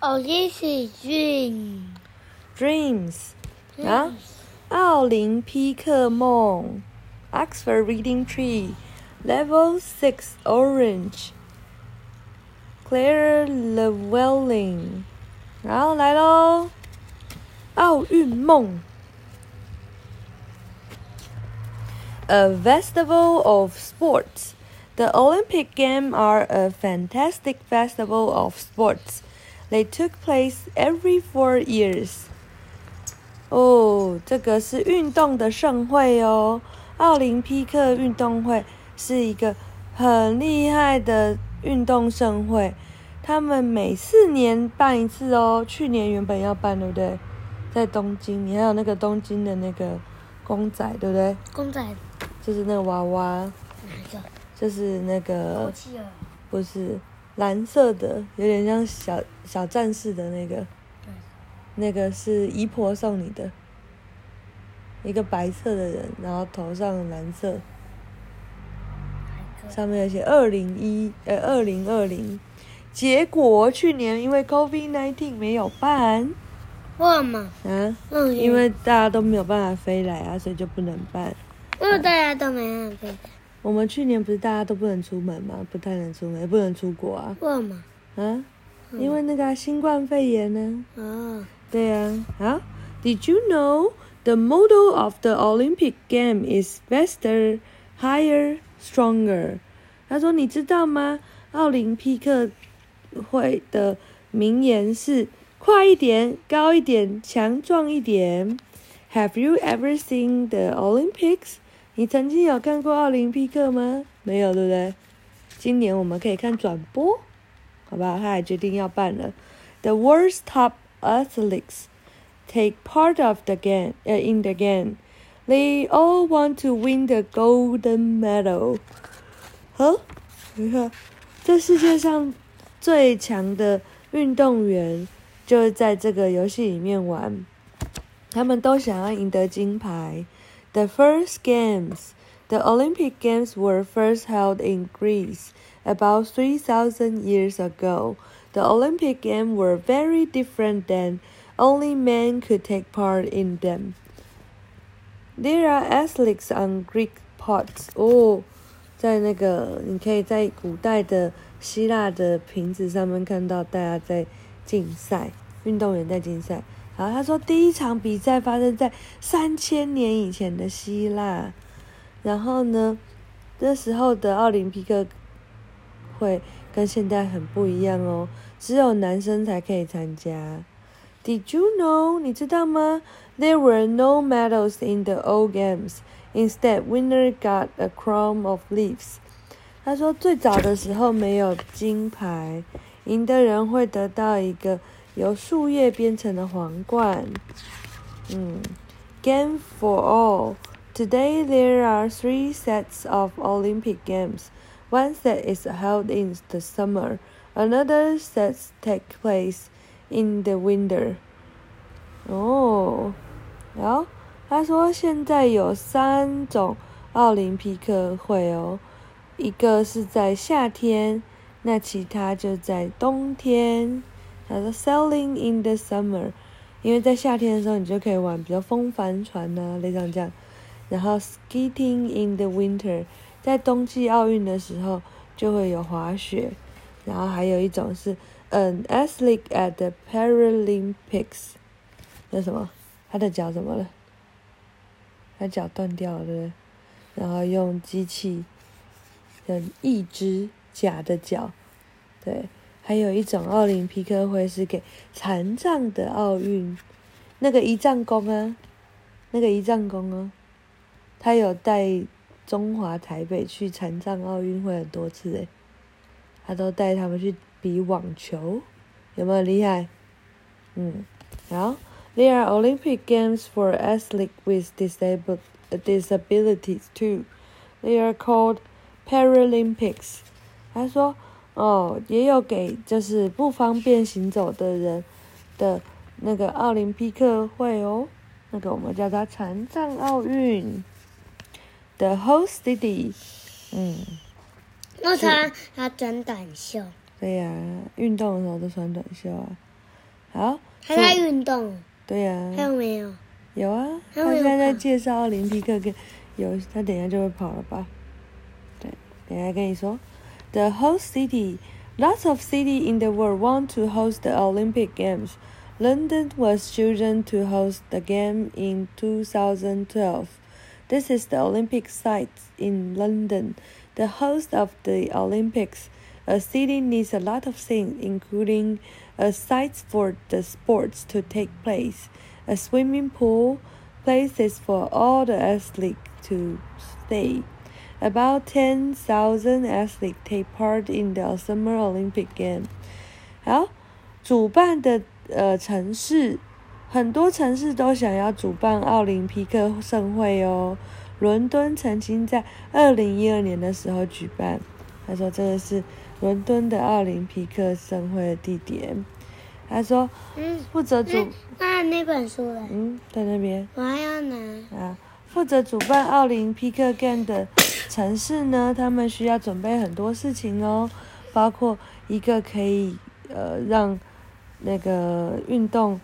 哦，这是 dream。 dreams 啊，奥林匹克梦，Oxford Reading Tree Level Six Orange Claire Llewellyn，然后来喽，奥运梦。A festival of sports. The Olympic Games are a fantastic festival of sports. They took place every four years. 哦，这个是运动的盛会哦。奥林匹克运动会是一个很厉害的运动盛会，他们每四年办一次哦。去年原本要办，对不对？在东京，你还有那个东京的那个公仔，对不对？公仔就是那个娃娃，哪一个？就是那个。不是蓝色的，有点像小小战士的那个，对那个是姨婆送你的，一个白色的人，然后头上蓝色？上面有写二零一呃二零二零，结果去年因为 COVID nineteen 没有办为什么？啊，嗯，因为大家都没有办法飞来啊，所以就不能办。因为大家都没办法。我们去年不是大家都不能出门吗？不太能出门，也不能出国啊，为什么？啊，因为那个啊、新冠肺炎呢、啊，对呀，啊。Did you know the motto of the Olympic game is faster, higher, stronger？他说：“你知道吗？奥林匹克会的名言是快一点、高一点、强壮一点。”Have you ever seen the Olympics？你曾经有看过奥林匹克吗？没有，对不对？今年我们可以看转播，好吧？他还决定要办了。The world's top athletes take part of the game uh, in the game. They all want to win the golden medal. 呵，你看，这世界上最强的运动员就是在这个游戏里面玩，他们都想要赢得金牌。The first games, the Olympic Games were first held in Greece about 3,000 years ago. The Olympic Games were very different then. Only men could take part in them. There are athletes on Greek pots. 哦，在那个你可以在古代的希腊的瓶子上面看到大家在竞赛，运动员在竞赛。 他说第一场比赛发生在三千年以前的希腊，然后呢，那时候的奥林匹克会跟现在很不一样哦，只有男生才可以参加。Did you know？你知道吗？There were no medals in the old games. Instead, winner got a crown of leaves. 他说最早的时候没有金牌，赢的人会得到一个由树叶编成的皇冠。嗯，Game for all. Today there are three sets of Olympic Games. One set is held in the summer. Another sets take place in the winter. 哦，然后他说现在有三种奥林匹克会哦，一个是在夏天，那其他就在冬天。他说 sailing in the summer，因为在夏天的时候你就可以玩比较风帆船呐、类似这样。然后 skating in the winter，在冬季奥运的时候就会有滑雪。然后还有一种是 an athlete at the Paralympics，那什么？他的脚怎么了？他脚断掉了，然后用机器的一只假的脚，对。还有一种奥林匹克会是给残障的奥运，那个一丈公啊，那个一丈公啊，他有带中华台北去残障奥运会很多次诶，他都带他们去比网球，有没有厉害？嗯，好，There are Olympic Games for athletes with disabled disabilities too. They are called Paralympics. 他说。哦，也有给就是不方便行走的人的那个奥林匹克会哦，那个我们叫它残障奥运。The host city，嗯，那他他穿短袖，对呀、运动的时候都穿短袖啊。好，他在运动，对呀、还有没有？有啊，他现在在介绍奥林匹克跟有，他等一下就会跑了吧？对，等一下跟你说。The host city, lots of cities in the world want to host the Olympic Games. London was chosen to host the game in 2012. This is the Olympic site in London, the host of the Olympics. A city needs a lot of things, including uh, a site for the sports to take place, a swimming pool, places for all the athletes to stay. About 10,000 athletes take part in the Summer Olympic Games 好，主办的呃城市，很多城市都想要主办奥林匹克盛会哦。伦敦曾经在二零一二年的时候举办，他说这个是伦敦的奥林匹克盛会的地点。他说嗯，负责主那那那本书嘞？嗯在那边我还要拿。啊，负责主办奥林匹克 Game 的城市呢，他们需要准备很多事情哦，包括一个可以呃让那个运动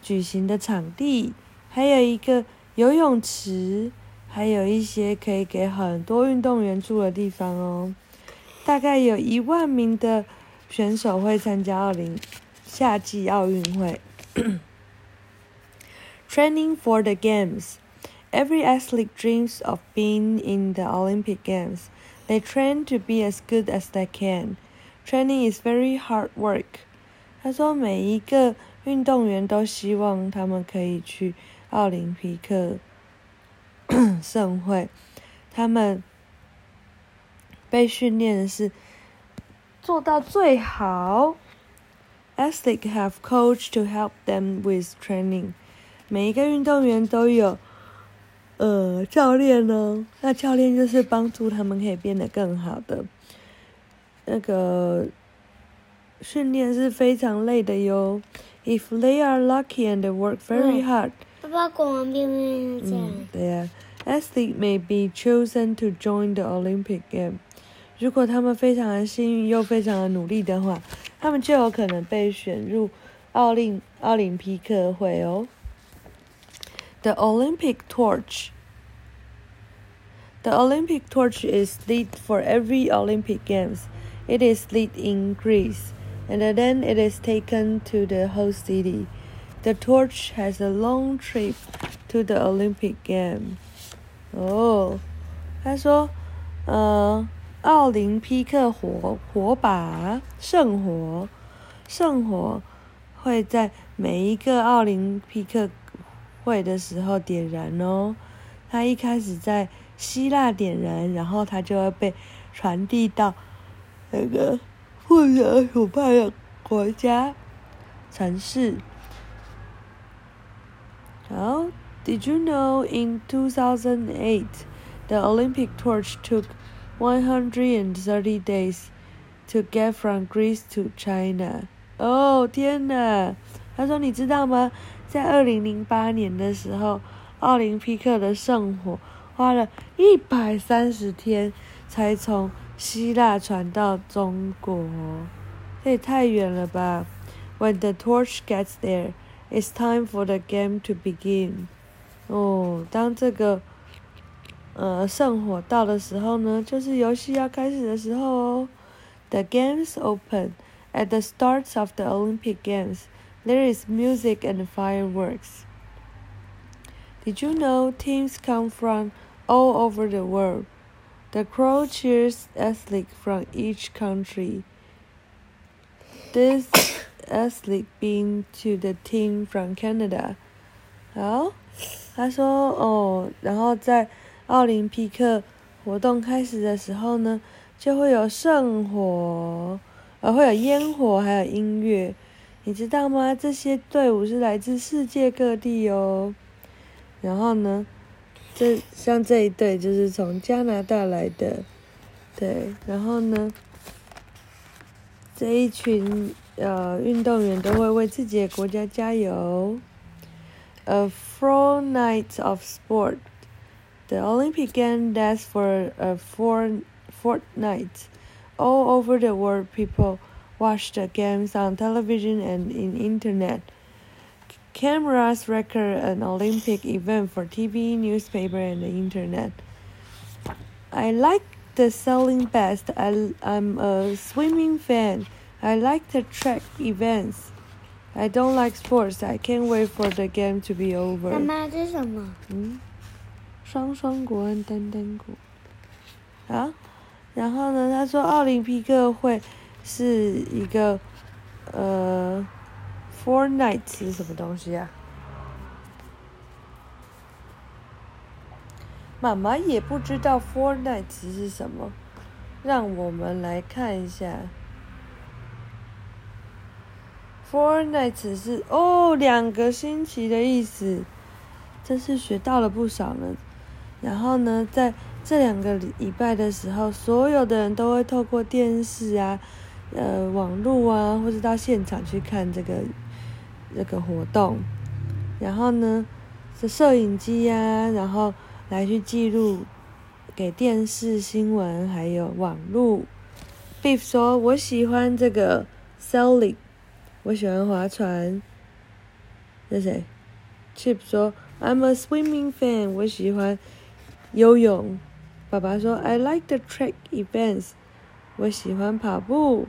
举行的场地，还有一个游泳池，还有一些可以给很多运动员住的地方哦。大概有一万名的选手会参加奥林夏季奥运会。Training for the games. Every athlete dreams of being in the Olympic Games. They train to be as good as they can. Training is very hard work. 他说，每一个运动员都希望他们可以去奥林匹克盛会。他们被训练的是做到最好。Athletes have coach to help them with training. 每一个运动员都有 呃教练呢，那教练就是帮助他们可以变得更好的。那个训练是非常累的哟。If they are lucky and work very 嗯 hard，爸爸国王变变这样嗯，，对呀、athlete may be chosen to join the Olympic game。如果他们非常的幸运又非常的努力的话，他们就有可能被选入奥林奥林匹克会哦。The Olympic torch. The Olympic torch is lit for every Olympic Games. It is lit in Greece, and then it is taken to the host city. The torch has a long trip to the Olympic game. 哦，他说，呃，奥林匹克火火把圣火，圣火会在每一个奥林匹克 会的时候点燃哦。它一开始在希腊点燃，然后它就会被传递到那个负责主办的国家城市。好，Did you know in 2008 the Olympic torch took 130 days to get from Greece to China? 哦，天哪！他说：“你知道吗？在二零零八年的时候，奥林匹克的圣火花了一百三十天才从希腊传到中国，这也太远了吧！When the torch gets there, it's time for the game to begin. 哦，当这个呃圣火到的时候呢，就是游戏要开始的时候哦。The games open at the start of the Olympic Games. There is music and fireworks. Did you know teams come from all over the world? The crowd cheers athletes from each country. This athlete being to the team from Canada. 好，他说哦，然后在奥林匹克活动开始的时候呢，就会有圣火，呃，会有烟火，还有音乐。 你知道吗？这些队伍是来自世界各地哦。然后呢，这像这一队就是从加拿大来的，对。然后呢，这一群呃运动员都会为自己的国家加油。A four nights of sport. The Olympic Games last for a four fortnight. All over the world, people watch the games on television and in internet. Cameras record an Olympic event for TV, newspaper, and the internet. I like the sailing best. I, I'm a swimming fan. I like the track events. I don't like sports. I can't wait for the game to be 妈 over. 妈这是什么？嗯，双双国和单单国。好，然后呢，他说奥林匹克会 是一个呃，Fortnite 是什么东西啊？妈妈也不知道 Fortnite 是什么，让我们来看一下。Fortnite 是哦，两个星期的意思，真是学到了不少呢。然后呢，在这两个礼拜的时候，所有的人都会透过电视啊、呃网络啊，或者到现场去看这个这个活动。然后呢，是摄影机呀、然后来去记录给电视新闻还有网络。Beef 说：“我喜欢这个 sailing，我喜欢划船。”这谁？Chip 说：“I'm a swimming fan，我喜欢游泳。”爸爸说：“I like the track events，我喜欢跑步。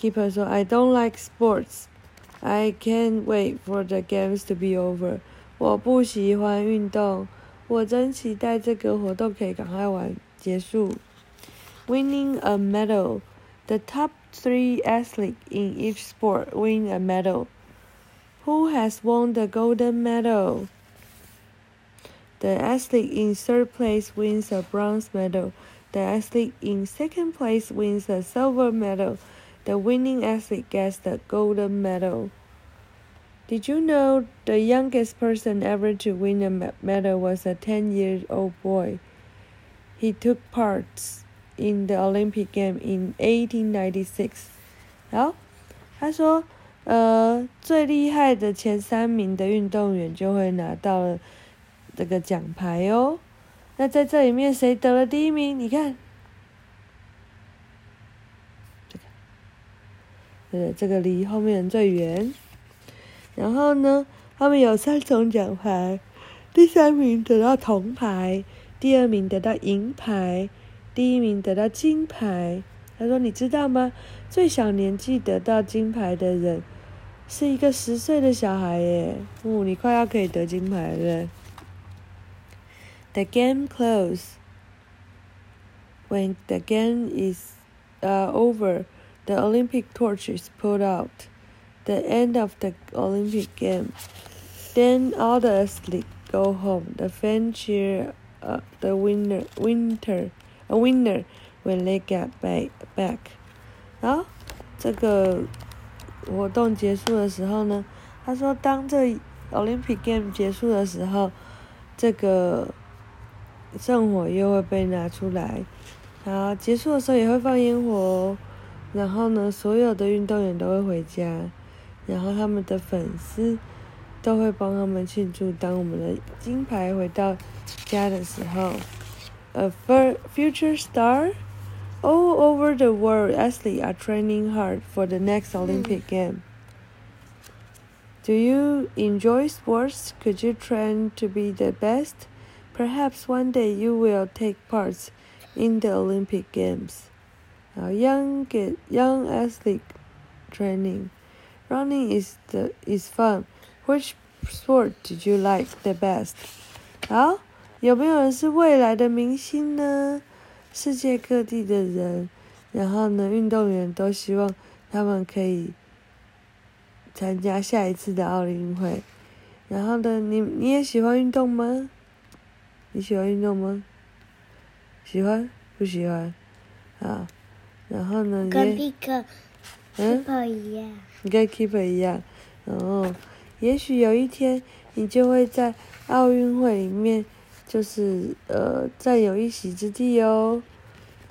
”Keeper 说：“I don't like sports。I can't wait for the games to be over。我不喜欢运动，我真期待这个活动可以赶快完结束。Winning a medal. The top three athletes in each sport win a medal. Who has won the golden medal? The athlete in third place wins a bronze medal. The athlete in second place wins a silver medal. The winning athlete gets the golden medal. Did you know the youngest person ever to win a me- medal was a 10 year old boy? He took parts in the Olympic game in 1896. 好，他说，呃，最厉害的前三名的运动员就会拿到了这个奖牌哦。那在这里面谁得了第一名？你看， 对，这个离后面最远。然后呢，他们有三种奖牌，第三名得到铜牌，第二名得到银牌，第一名得到金牌。他说：“你知道吗？最小年纪得到金牌的人是一个十岁的小孩耶！哦，你快要可以得金牌了。” The game close When the game is uh, over, the Olympic torch is put out. The end of the Olympic game. Then all the athletes go home. The fans cheer uh, the winner, winter, a winner when they get back. back. 好，这个活动结束的时候呢，他说，当这 Olympic Game 结束的时候，这个圣火又会被拿出来，然后结束的时候也会放烟火哦。 然后呢，所有的运动员都会回家，然后他们的粉丝都会帮他们庆祝。当我们的金牌回到家的时候，A fur- future star all over the world athletes are training hard for the next Olympic game. Do you enjoy sports? Could you train to be the best? Perhaps one day you will take part in the Olympic Games. Uh, young get young athlete training. Running is the is fun. Which sport did you like the best? 好，有没有人是未来的明星呢？世界各地的人，然后呢，运动员都希望他们可以参加下一次的奥运会。然后呢，你你也喜欢运动吗？你喜欢运动吗？喜欢？不喜欢？啊，然后呢，跟也 Pick 嗯，Keeper 一样。你跟 Keeper 一样，然后，也许有一天你就会在奥运会里面，就是呃占有一席之地哦。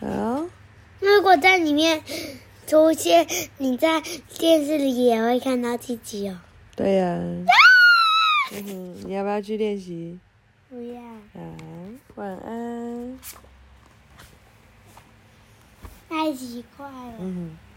好，如果在里面出现，你在电视里也会看到自己哦。对呀、嗯哼，你要不要去练习？不要。好，晚安。太奇怪了。